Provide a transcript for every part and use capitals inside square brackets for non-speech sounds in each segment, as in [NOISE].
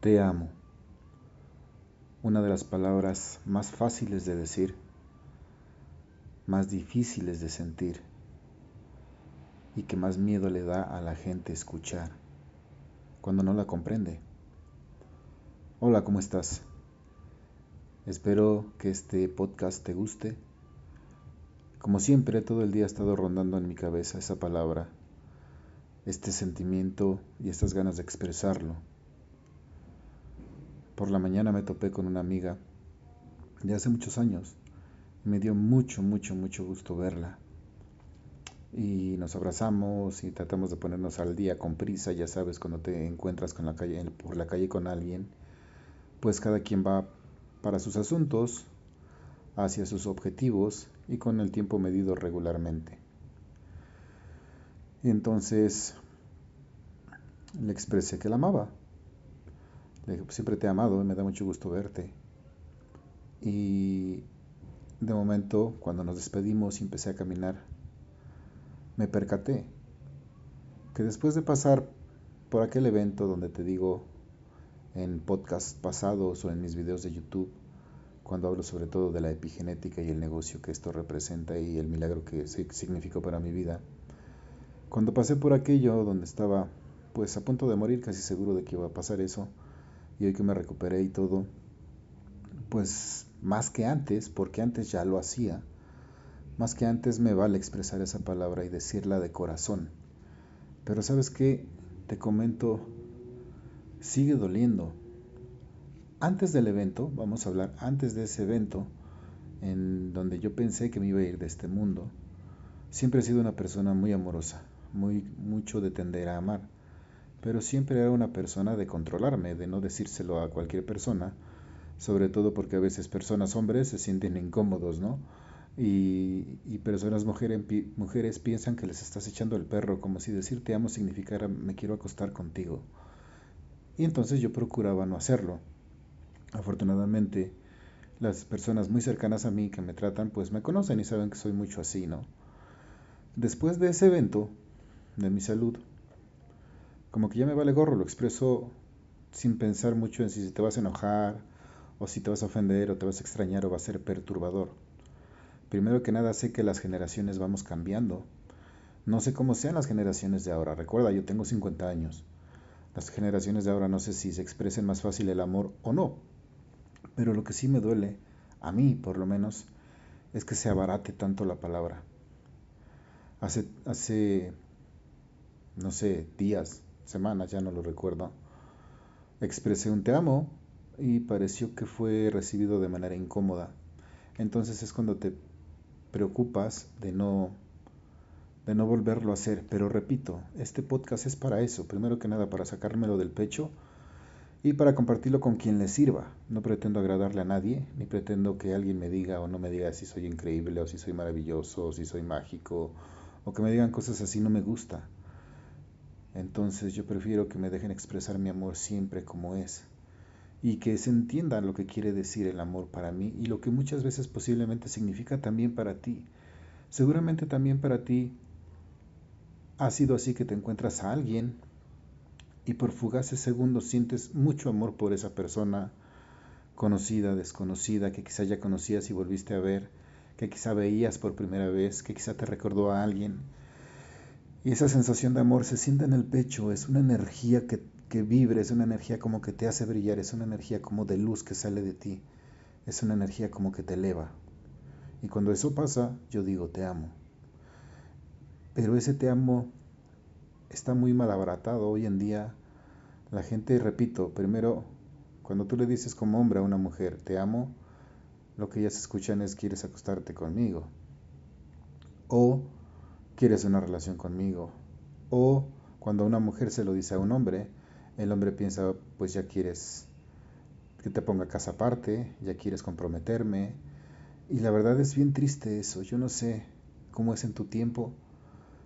Te amo. Una de las palabras más fáciles de decir, más difíciles de sentir y que más miedo le da a la gente escuchar cuando no la comprende. Hola, ¿cómo estás? Espero que este podcast te guste. Como siempre, todo el día ha estado rondando en mi cabeza esa palabra, este sentimiento y estas ganas de expresarlo por la mañana me topé con una amiga de hace muchos años. Me dio mucho, mucho, mucho gusto verla. Y nos abrazamos y tratamos de ponernos al día con prisa, ya sabes, cuando te encuentras con la calle, por la calle con alguien, pues cada quien va para sus asuntos, hacia sus objetivos y con el tiempo medido regularmente. Entonces le expresé que la amaba le dije, pues siempre te he amado, y me da mucho gusto verte. Y de momento, cuando nos despedimos y empecé a caminar, me percaté que después de pasar por aquel evento donde te digo en podcasts pasados o en mis videos de YouTube, cuando hablo sobre todo de la epigenética y el negocio que esto representa y el milagro que significó para mi vida, cuando pasé por aquello donde estaba pues a punto de morir, casi seguro de que iba a pasar eso, y hoy que me recuperé y todo, pues más que antes, porque antes ya lo hacía, más que antes me vale expresar esa palabra y decirla de corazón. Pero sabes qué, te comento, sigue doliendo. Antes del evento, vamos a hablar antes de ese evento, en donde yo pensé que me iba a ir de este mundo, siempre he sido una persona muy amorosa, muy mucho de tender a amar pero siempre era una persona de controlarme, de no decírselo a cualquier persona, sobre todo porque a veces personas hombres se sienten incómodos, ¿no? Y, y personas mujeres, mujeres piensan que les estás echando el perro, como si decir te amo significara me quiero acostar contigo. Y entonces yo procuraba no hacerlo. Afortunadamente, las personas muy cercanas a mí que me tratan, pues me conocen y saben que soy mucho así, ¿no? Después de ese evento de mi salud, como que ya me vale gorro, lo expreso sin pensar mucho en si te vas a enojar o si te vas a ofender o te vas a extrañar o va a ser perturbador. Primero que nada sé que las generaciones vamos cambiando. No sé cómo sean las generaciones de ahora. Recuerda, yo tengo 50 años. Las generaciones de ahora no sé si se expresen más fácil el amor o no. Pero lo que sí me duele, a mí por lo menos, es que se abarate tanto la palabra. Hace, hace no sé, días, semanas, ya no lo recuerdo, expresé un te amo y pareció que fue recibido de manera incómoda. Entonces es cuando te preocupas de no de no volverlo a hacer, pero repito, este podcast es para eso, primero que nada para sacármelo del pecho y para compartirlo con quien le sirva. No pretendo agradarle a nadie, ni pretendo que alguien me diga o no me diga si soy increíble o si soy maravilloso o si soy mágico o que me digan cosas así no me gusta. Entonces yo prefiero que me dejen expresar mi amor siempre como es y que se entienda lo que quiere decir el amor para mí y lo que muchas veces posiblemente significa también para ti. Seguramente también para ti ha sido así que te encuentras a alguien y por fugaces segundos sientes mucho amor por esa persona conocida, desconocida, que quizá ya conocías y volviste a ver, que quizá veías por primera vez, que quizá te recordó a alguien y esa sensación de amor se siente en el pecho, es una energía que, que vibra, es una energía como que te hace brillar, es una energía como de luz que sale de ti, es una energía como que te eleva. Y cuando eso pasa, yo digo, te amo. Pero ese te amo está muy mal abaratado hoy en día. La gente, repito, primero, cuando tú le dices como hombre a una mujer, te amo, lo que ellas escuchan es quieres acostarte conmigo. O quieres una relación conmigo. O cuando una mujer se lo dice a un hombre, el hombre piensa, pues ya quieres que te ponga casa aparte, ya quieres comprometerme. Y la verdad es bien triste eso. Yo no sé cómo es en tu tiempo,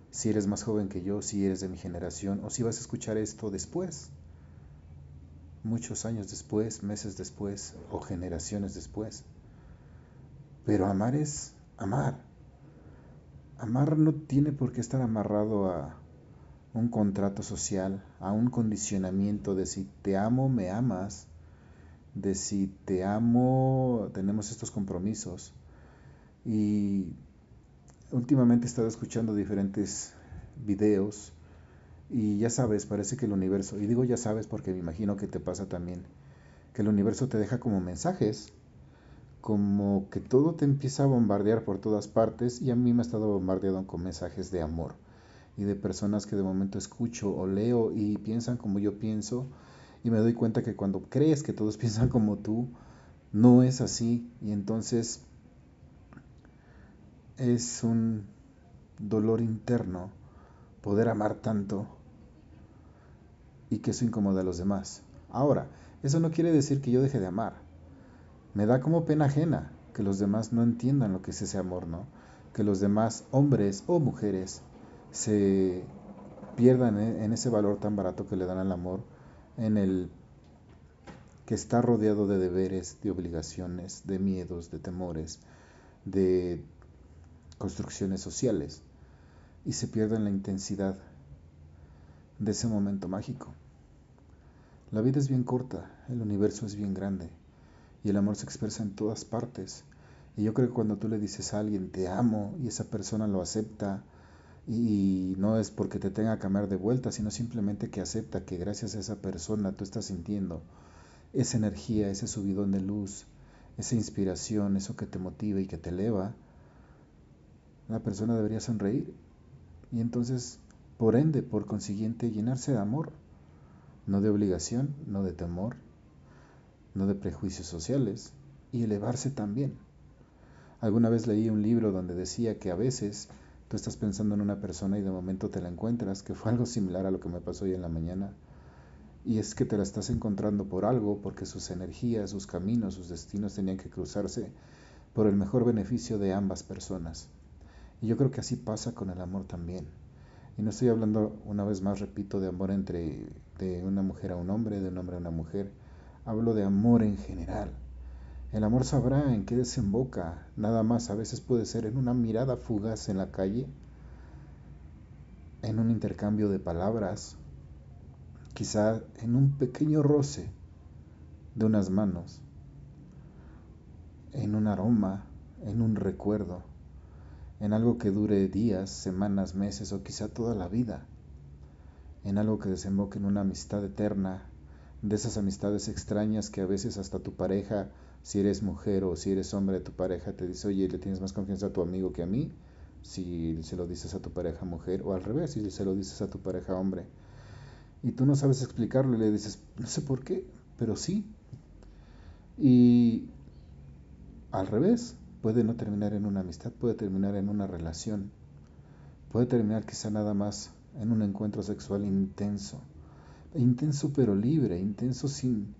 si eres más joven que yo, si eres de mi generación, o si vas a escuchar esto después, muchos años después, meses después, o generaciones después. Pero amar es amar. Amar no tiene por qué estar amarrado a, un contrato social, a un condicionamiento de si te amo, me amas, de si te amo, tenemos estos compromisos. Y últimamente he estado escuchando diferentes videos y ya sabes, parece que el universo, y digo ya sabes porque me imagino que te pasa también, que el universo te deja como mensajes, como que todo te empieza a bombardear por todas partes y a mí me ha estado bombardeando con mensajes de amor y de personas que de momento escucho o leo y piensan como yo pienso y me doy cuenta que cuando crees que todos [LAUGHS] piensan como tú, no es así y entonces es un dolor interno poder amar tanto y que eso incomoda a los demás. Ahora, eso no quiere decir que yo deje de amar. Me da como pena ajena que los demás no entiendan lo que es ese amor, ¿no? Que los demás hombres o mujeres se pierdan en ese valor tan barato que le dan al amor, en el que está rodeado de deberes, de obligaciones, de miedos, de temores, de construcciones sociales, y se pierden la intensidad de ese momento mágico. La vida es bien corta, el universo es bien grande, y el amor se expresa en todas partes. Y yo creo que cuando tú le dices a alguien te amo y esa persona lo acepta, y no es porque te tenga que cambiar de vuelta, sino simplemente que acepta que gracias a esa persona tú estás sintiendo esa energía, ese subidón de luz, esa inspiración, eso que te motiva y que te eleva, la persona debería sonreír y entonces, por ende, por consiguiente, llenarse de amor, no de obligación, no de temor, no de prejuicios sociales y elevarse también. Alguna vez leí un libro donde decía que a veces Tú estás pensando en una persona y de momento te la encuentras, que fue algo similar a lo que me pasó hoy en la mañana. Y es que te la estás encontrando por algo, porque sus energías, sus caminos, sus destinos tenían que cruzarse por el mejor beneficio de ambas personas. Y yo creo que así pasa con el amor también. Y no estoy hablando, una vez más, repito, de amor entre de una mujer a un hombre, de un hombre a una mujer. Hablo de amor en general. El amor sabrá en qué desemboca, nada más a veces puede ser en una mirada fugaz en la calle, en un intercambio de palabras, quizá en un pequeño roce de unas manos, en un aroma, en un recuerdo, en algo que dure días, semanas, meses o quizá toda la vida, en algo que desemboque en una amistad eterna, de esas amistades extrañas que a veces hasta tu pareja si eres mujer o si eres hombre, tu pareja te dice, oye, le tienes más confianza a tu amigo que a mí, si se lo dices a tu pareja mujer, o al revés, si se lo dices a tu pareja hombre. Y tú no sabes explicarlo y le dices, no sé por qué, pero sí. Y al revés, puede no terminar en una amistad, puede terminar en una relación, puede terminar quizá nada más en un encuentro sexual intenso. Intenso pero libre, intenso sin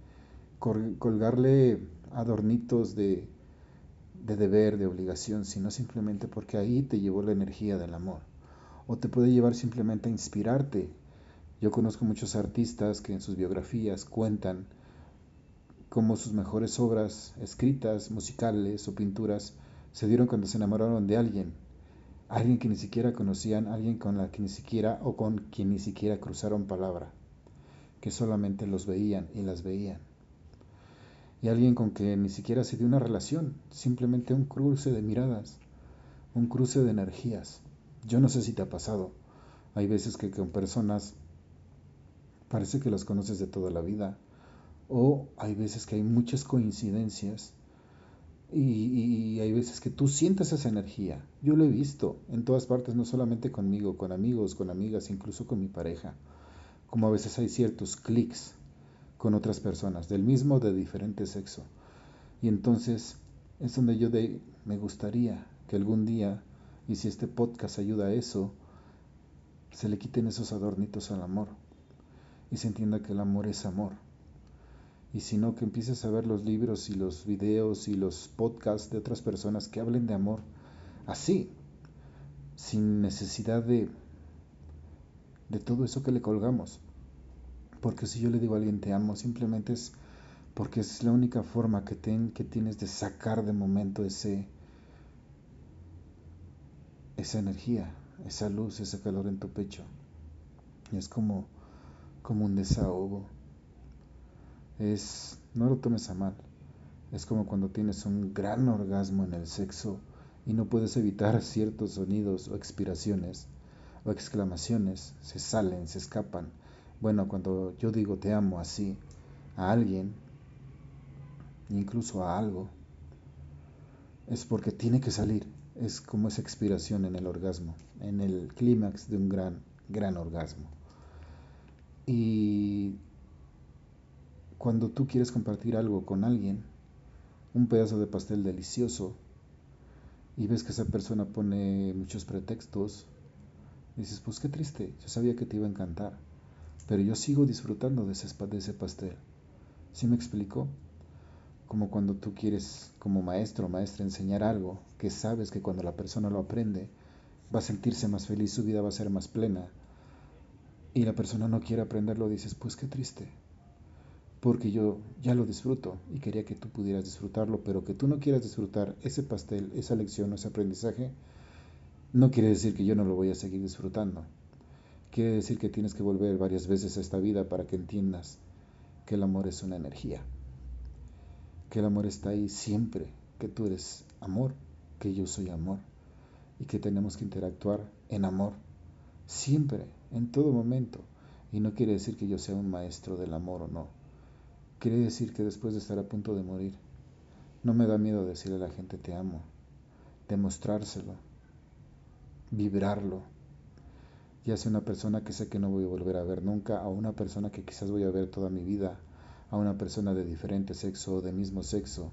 colgarle adornitos de, de deber, de obligación, sino simplemente porque ahí te llevó la energía del amor. O te puede llevar simplemente a inspirarte. Yo conozco muchos artistas que en sus biografías cuentan cómo sus mejores obras escritas, musicales o pinturas se dieron cuando se enamoraron de alguien. Alguien que ni siquiera conocían, alguien con la que ni siquiera o con quien ni siquiera cruzaron palabra, que solamente los veían y las veían y alguien con que ni siquiera se dio una relación, simplemente un cruce de miradas, un cruce de energías. Yo no sé si te ha pasado. Hay veces que con personas parece que las conoces de toda la vida, o hay veces que hay muchas coincidencias y, y, hay veces que tú sientes esa energía. Yo lo he visto en todas partes, no solamente conmigo, con amigos, con amigas, incluso con mi pareja. Como a veces hay ciertos clics con otras personas, del mismo o de diferente sexo. Y entonces es donde yo me gustaría que algún día, y si este podcast ayuda a eso, se le quiten esos adornitos al amor y se entienda que el amor es amor. Y si no, que empieces a ver los libros y los videos y los podcasts de otras personas que hablen de amor así, sin necesidad de, de todo eso que le colgamos. Porque si yo le digo a alguien te amo, simplemente es porque es la única forma que, que tienes de sacar de momento ese, esa energía, esa luz, ese calor en tu pecho. Es como, como un desahogo. Es, no lo tomes a mal. Es como cuando tienes un gran orgasmo en el sexo y no puedes evitar ciertos sonidos o expiraciones o exclamaciones, se salen, se escapan. Bueno, cuando yo digo te amo así a alguien, incluso a algo, es porque tiene que salir. Es como esa expiración en el orgasmo, en el clímax de un gran, gran orgasmo. Y cuando tú quieres compartir algo con alguien, un pedazo de pastel delicioso, y ves que esa persona pone muchos pretextos, dices, pues qué triste, yo sabía que te iba a encantar, pero yo sigo disfrutando de ese, pastel. ¿Sí me explicó? Como cuando tú quieres, como maestro o maestra, enseñar algo que sabes que cuando la persona lo aprende, va a sentirse más feliz, su vida va a ser más plena. Y la persona no quiere aprenderlo, dices, pues qué triste. Porque yo ya lo disfruto y quería que tú pudieras disfrutarlo, pero que tú no quieras disfrutar ese pastel, esa lección ese aprendizaje, no quiere decir que yo no lo voy a seguir disfrutando. Quiere decir que tienes que volver varias veces a esta vida para que entiendas que el amor es una energía que el amor está ahí siempre, que tú eres amor, que yo soy amor y que tenemos que interactuar en amor siempre, en todo momento. Y no quiere decir que yo sea un maestro del amor o no. Quiere decir que después de estar a punto de morir, no me da miedo decirle a la gente te amo, demostrárselo, vibrarlo. Ya sea una persona que sé que no voy a volver a ver nunca, a una persona que quizás voy a ver toda mi vida, a una persona de diferente sexo o de mismo sexo,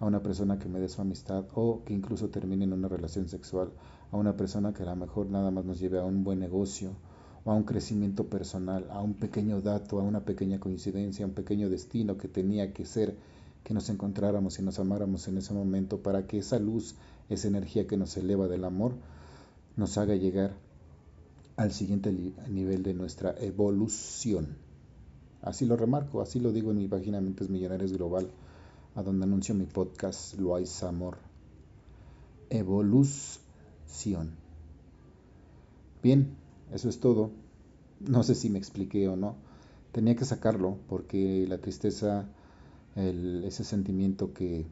a una persona que me dé su amistad o que incluso termine en una relación sexual, a una persona que a lo mejor nada más nos lleve a un buen negocio o a un crecimiento personal, a un pequeño dato, a una pequeña coincidencia, a un pequeño destino que tenía que ser que nos encontráramos y nos amáramos en ese momento para que esa luz, esa energía que nos eleva del amor, nos haga llegar al siguiente nivel de nuestra evolución. Así lo remarco, así lo digo en mi página Mentes Millonarios Global, a donde anuncio mi podcast Loais Amor. Evolución. Bien, eso es todo. No sé si me expliqué o no. Tenía que sacarlo porque la tristeza, ese sentimiento que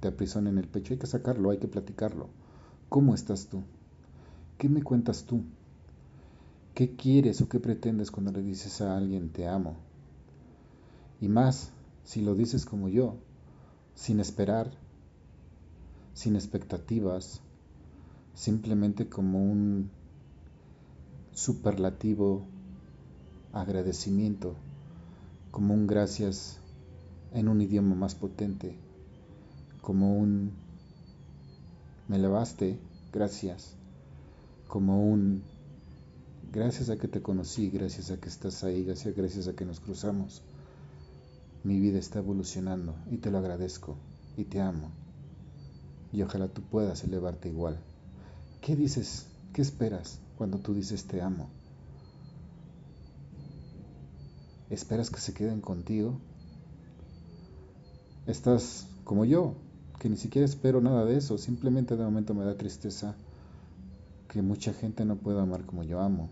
te aprisiona en el pecho, hay que sacarlo, hay que platicarlo. ¿Cómo estás tú? ¿Qué me cuentas tú? ¿Qué quieres o qué pretendes cuando le dices a alguien te amo? Y más, si lo dices como yo, sin esperar, sin expectativas, simplemente como un superlativo agradecimiento, como un gracias en un idioma más potente, como un me levaste, gracias, como un Gracias a que te conocí, gracias a que estás ahí, gracias, gracias a que nos cruzamos. Mi vida está evolucionando y te lo agradezco y te amo. Y ojalá tú puedas elevarte igual. ¿Qué dices? ¿Qué esperas cuando tú dices te amo? ¿Esperas que se queden contigo? Estás como yo, que ni siquiera espero nada de eso, simplemente de momento me da tristeza que mucha gente no pueda amar como yo amo.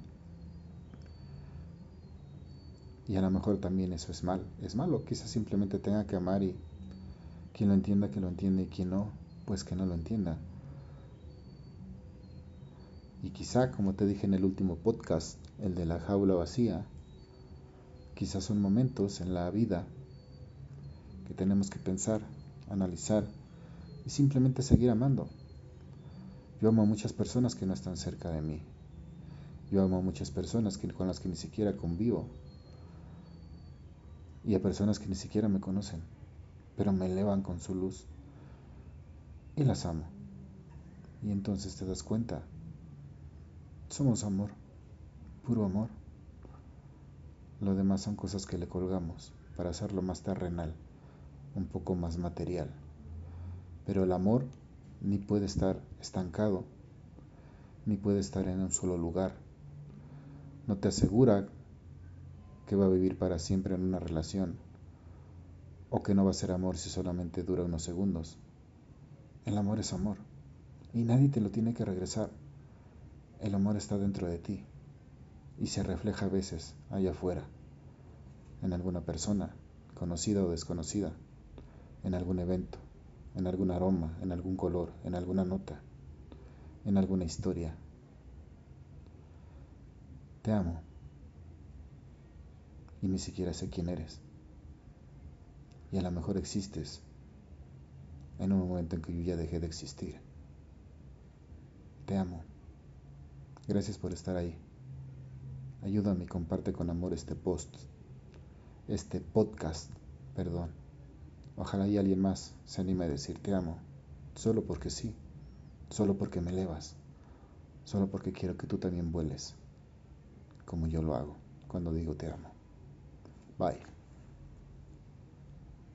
Y a lo mejor también eso es mal, es malo, quizás simplemente tenga que amar y quien lo entienda que lo entienda y quien no, pues que no lo entienda. Y quizá, como te dije en el último podcast, el de la jaula vacía, quizás son momentos en la vida que tenemos que pensar, analizar y simplemente seguir amando. Yo amo a muchas personas que no están cerca de mí. Yo amo a muchas personas que, con las que ni siquiera convivo. Y a personas que ni siquiera me conocen, pero me elevan con su luz. Y las amo. Y entonces te das cuenta. Somos amor, puro amor. Lo demás son cosas que le colgamos para hacerlo más terrenal, un poco más material. Pero el amor ni puede estar estancado, ni puede estar en un solo lugar. No te asegura que va a vivir para siempre en una relación o que no va a ser amor si solamente dura unos segundos. El amor es amor y nadie te lo tiene que regresar. El amor está dentro de ti y se refleja a veces allá afuera, en alguna persona, conocida o desconocida, en algún evento, en algún aroma, en algún color, en alguna nota, en alguna historia. Te amo y ni siquiera sé quién eres. Y a lo mejor existes en un momento en que yo ya dejé de existir. Te amo. Gracias por estar ahí. Ayúdame y comparte con amor este post, este podcast, perdón. Ojalá y alguien más se anime a decir te amo, solo porque sí, solo porque me elevas, solo porque quiero que tú también vueles, como yo lo hago cuando digo te amo. Bye.